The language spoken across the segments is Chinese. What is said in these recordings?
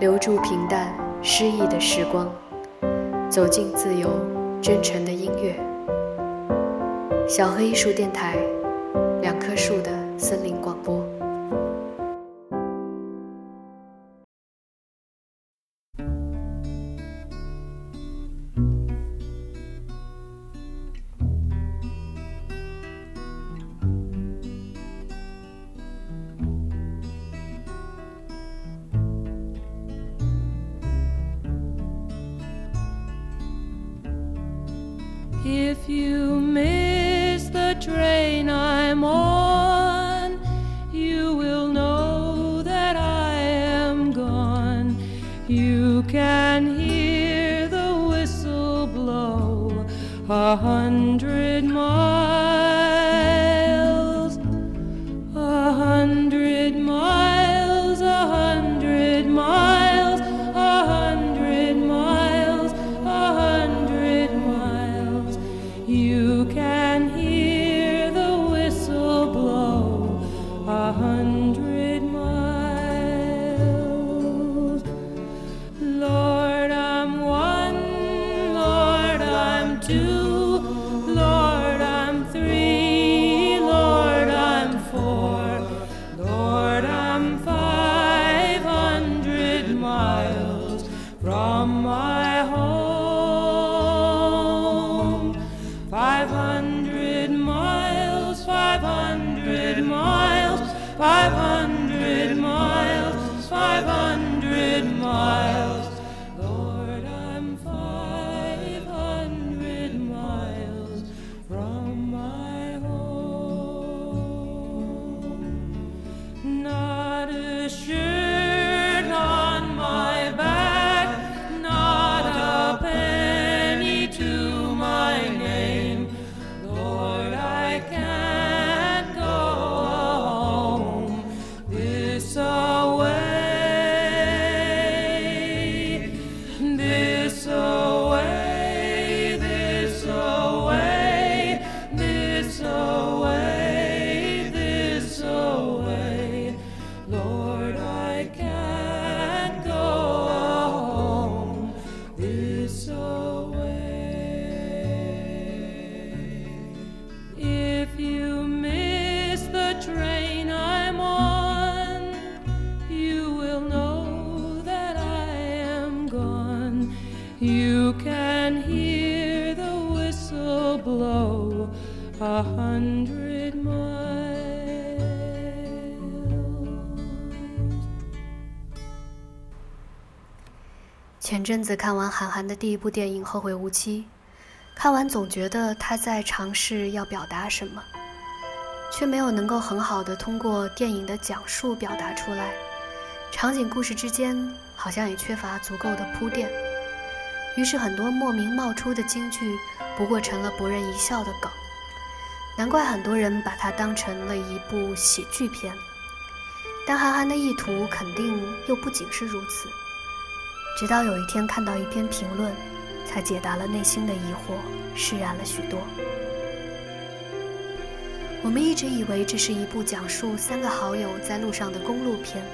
留住平淡诗意的时光，走进自由真诚的音乐。小黑艺术电台，两棵树的森林广播。If you miss the train I'm on, you will know that I am gone. You can hear the whistle blow a hundred so 前阵子看完韩寒的第一部电影《后会无期》，看完总觉得他在尝试要表达什么，却没有能够很好的通过电影的讲述表达出来。场景故事之间好像也缺乏足够的铺垫，于是很多莫名冒出的金句不过成了博人一笑的梗。难怪很多人把它当成了一部喜剧片，但韩寒的意图肯定又不仅是如此。直到有一天看到一篇评论，才解答了内心的疑惑，释然了许多。我们一直以为这是一部讲述三个好友在路上的公路片，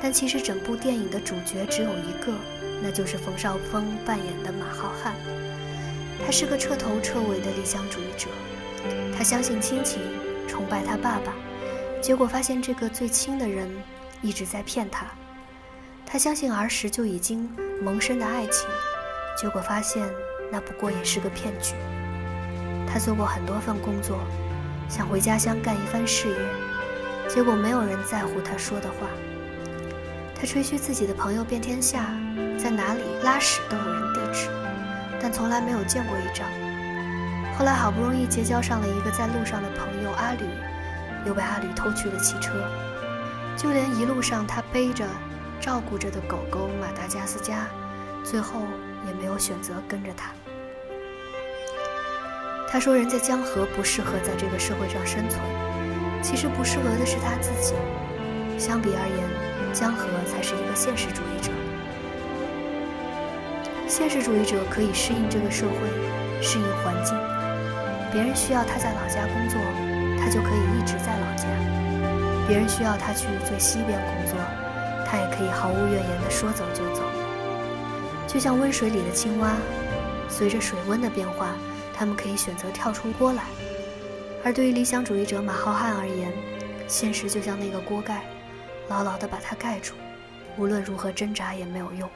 但其实整部电影的主角只有一个，那就是冯绍峰扮演的马浩瀚。他是个彻头彻尾的理想主义者，他相信亲情，崇拜他爸爸，结果发现这个最亲的人一直在骗他。他相信儿时就已经萌生的爱情，结果发现那不过也是个骗局。他做过很多份工作，想回家乡干一番事业，结果没有人在乎他说的话。他吹嘘自己的朋友遍天下，在哪里拉屎都有人地址，但从来没有见过一张。后来好不容易结交上了一个在路上的朋友阿吕，又被阿吕偷去了汽车，就连一路上他背着。照顾着的狗狗马达加斯加，最后也没有选择跟着他。他说：“人在江河不适合在这个社会上生存，其实不适合的是他自己。相比而言，江河才是一个现实主义者。”现实主义者可以适应这个社会，适应环境。别人需要他在老家工作，他就可以一直在老家；别人需要他去最西边工作，他也可以毫无怨言的说走就走。就像温水里的青蛙，随着水温的变化，他们可以选择跳出锅来。而对于理想主义者马浩瀚而言，现实就像那个锅盖，牢牢的把它盖住，无论如何挣扎也没有用。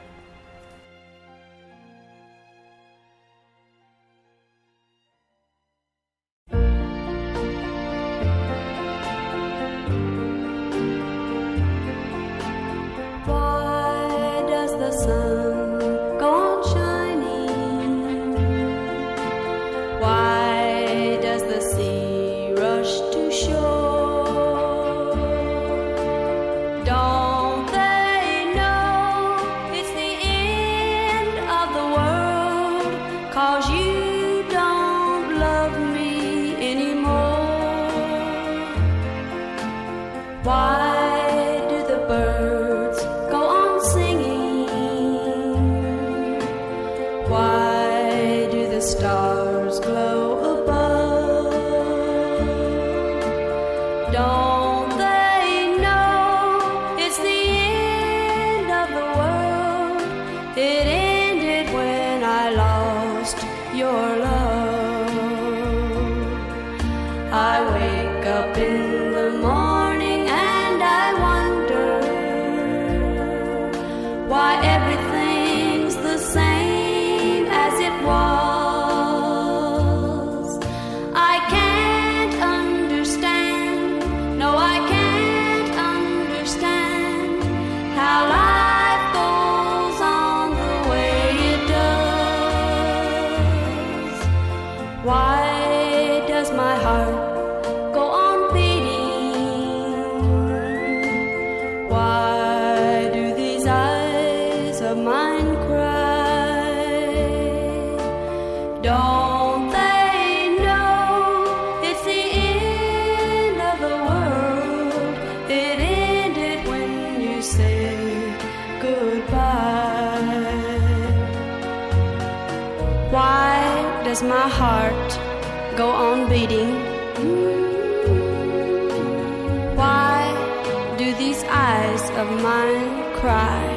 Cry? “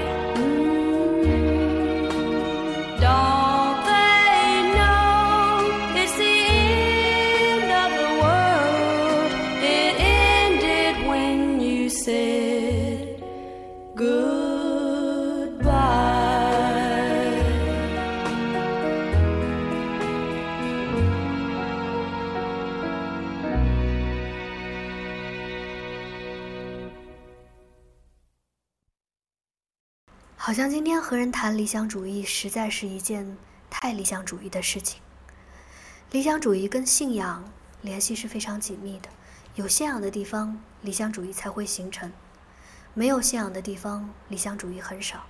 谈理想主义，实在是一件太理想主义的事情。理想主义跟信仰联系是非常紧密的，有信仰的地方，理想主义才会形成；没有信仰的地方，理想主义很少。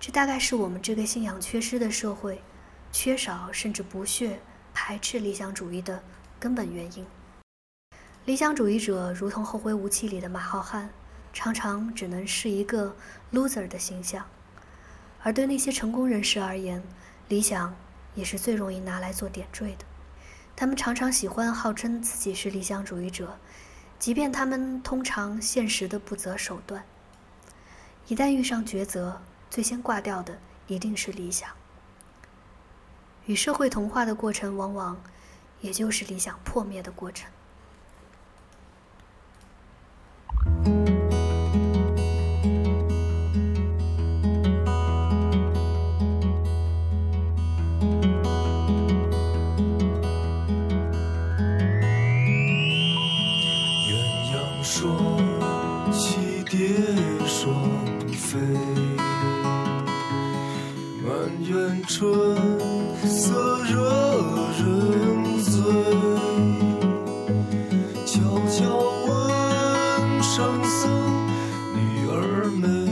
这大概是我们这个信仰缺失的社会，缺少甚至不屑排斥理想主义的根本原因。理想主义者如同《后会无期》里的马浩瀚，常常只能是一个 loser 的形象；而对那些成功人士而言，理想也是最容易拿来做点缀的。他们常常喜欢号称自己是理想主义者，即便他们通常现实的不择手段。一旦遇上抉择，最先挂掉的一定是理想。与社会同化的过程，往往也就是理想破灭的过程。春色惹人醉悄悄问圣僧女儿美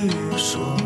你说。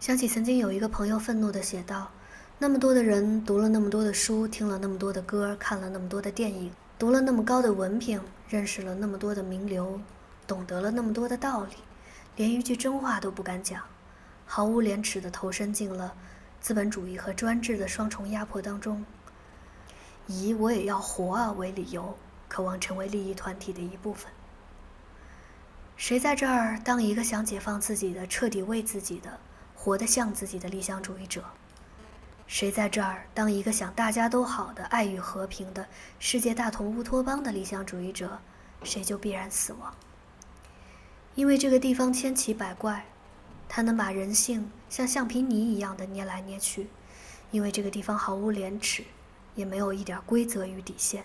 想起曾经有一个朋友愤怒地写道：“那么多的人读了那么多的书，听了那么多的歌，看了那么多的电影，读了那么高的文凭，认识了那么多的名流，懂得了那么多的道理，连一句真话都不敢讲，毫无廉耻地投身进了资本主义和专制的双重压迫当中，以我也要活啊为理由，渴望成为利益团体的一部分。谁在这儿当一个想解放自己的、彻底为自己的？”活得像自己的理想主义者，谁在这儿当一个想大家都好的、爱与和平的世界大同乌托邦的理想主义者，谁就必然死亡。因为这个地方千奇百怪，它能把人性像橡皮泥一样的捏来捏去；因为这个地方毫无廉耻，也没有一点规则与底线。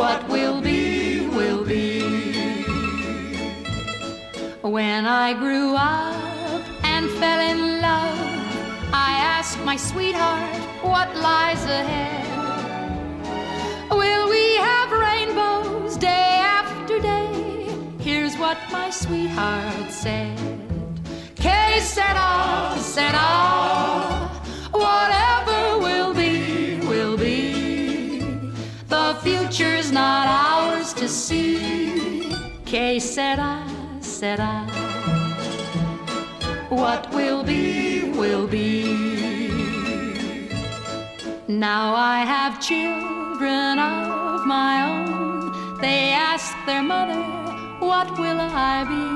What will be, will be. When I grew up and fell in love, I asked my sweetheart what lies ahead. Will we have rainbows day after day? Here's what my sweetheart said. Que said ah, whatever will be, future's not ours to see. Que sera, sera. What will be, will be. Now I have children of my own. They ask their mother, What will I be?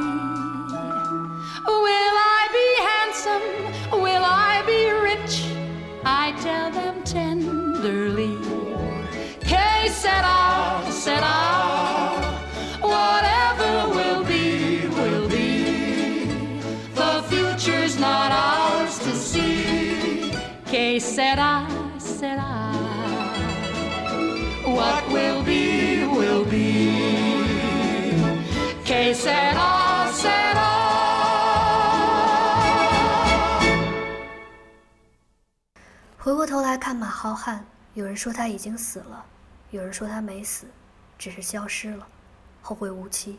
Will I be handsome? Sera, sera. Whatever will be, will be. The future's not ours to see. Que sera, sera. What will be, will be. Que sera, sera. 回过头来看马浩瀚，有人说他已经死了，有人说他没死，只是消失了，后会无期。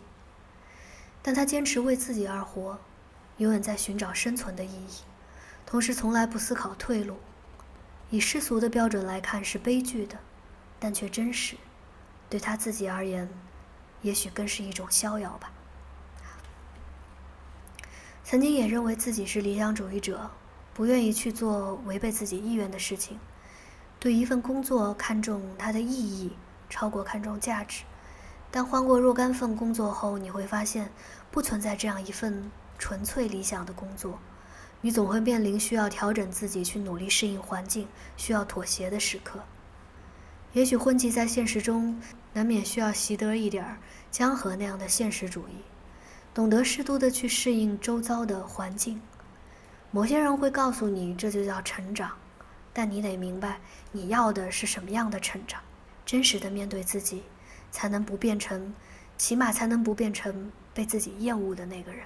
但他坚持为自己而活，永远在寻找生存的意义，同时从来不思考退路。以世俗的标准来看是悲剧的，但却真实。对他自己而言，也许更是一种逍遥吧。曾经也认为自己是理想主义者，不愿意去做违背自己意愿的事情。对一份工作看重它的意义，超过看重价值。但换过若干份工作后，你会发现，不存在这样一份纯粹理想的工作。你总会面临需要调整自己、去努力适应环境、需要妥协的时刻。也许混迹在现实中，难免需要习得一点儿江河那样的现实主义，懂得适度的去适应周遭的环境。某些人会告诉你，这就叫成长，但你得明白，你要的是什么样的成长。真实的面对自己，才能不变成，起码才能不变成被自己厌恶的那个人。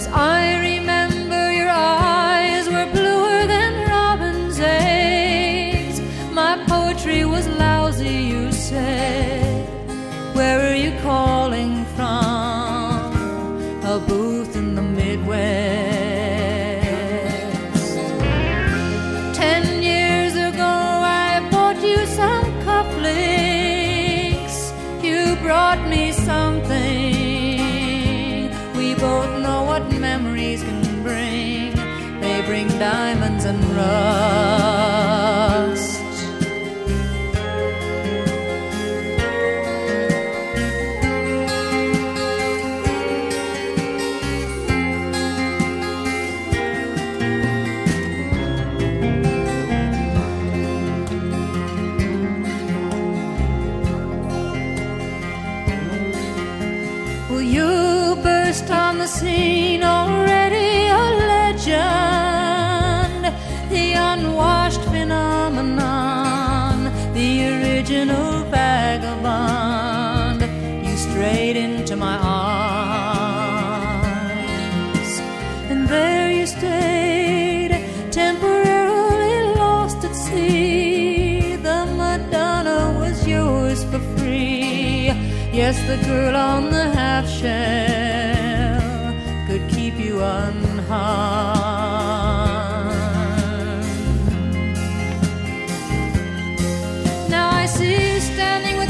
As I remember, your eyes were bluer than robin's eggs. My poetry was lousy, you said. Where are you calling from? A booth in bring diamonds and rust. Will you burst on the scene the unwashed phenomenon, the original vagabond. You strayed into my arms, and there you stayed, temporarily lost at sea. The Madonna was yours for free. Yes, the girl on the half shell could keep you unharmed. See you standing with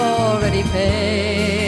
already paid.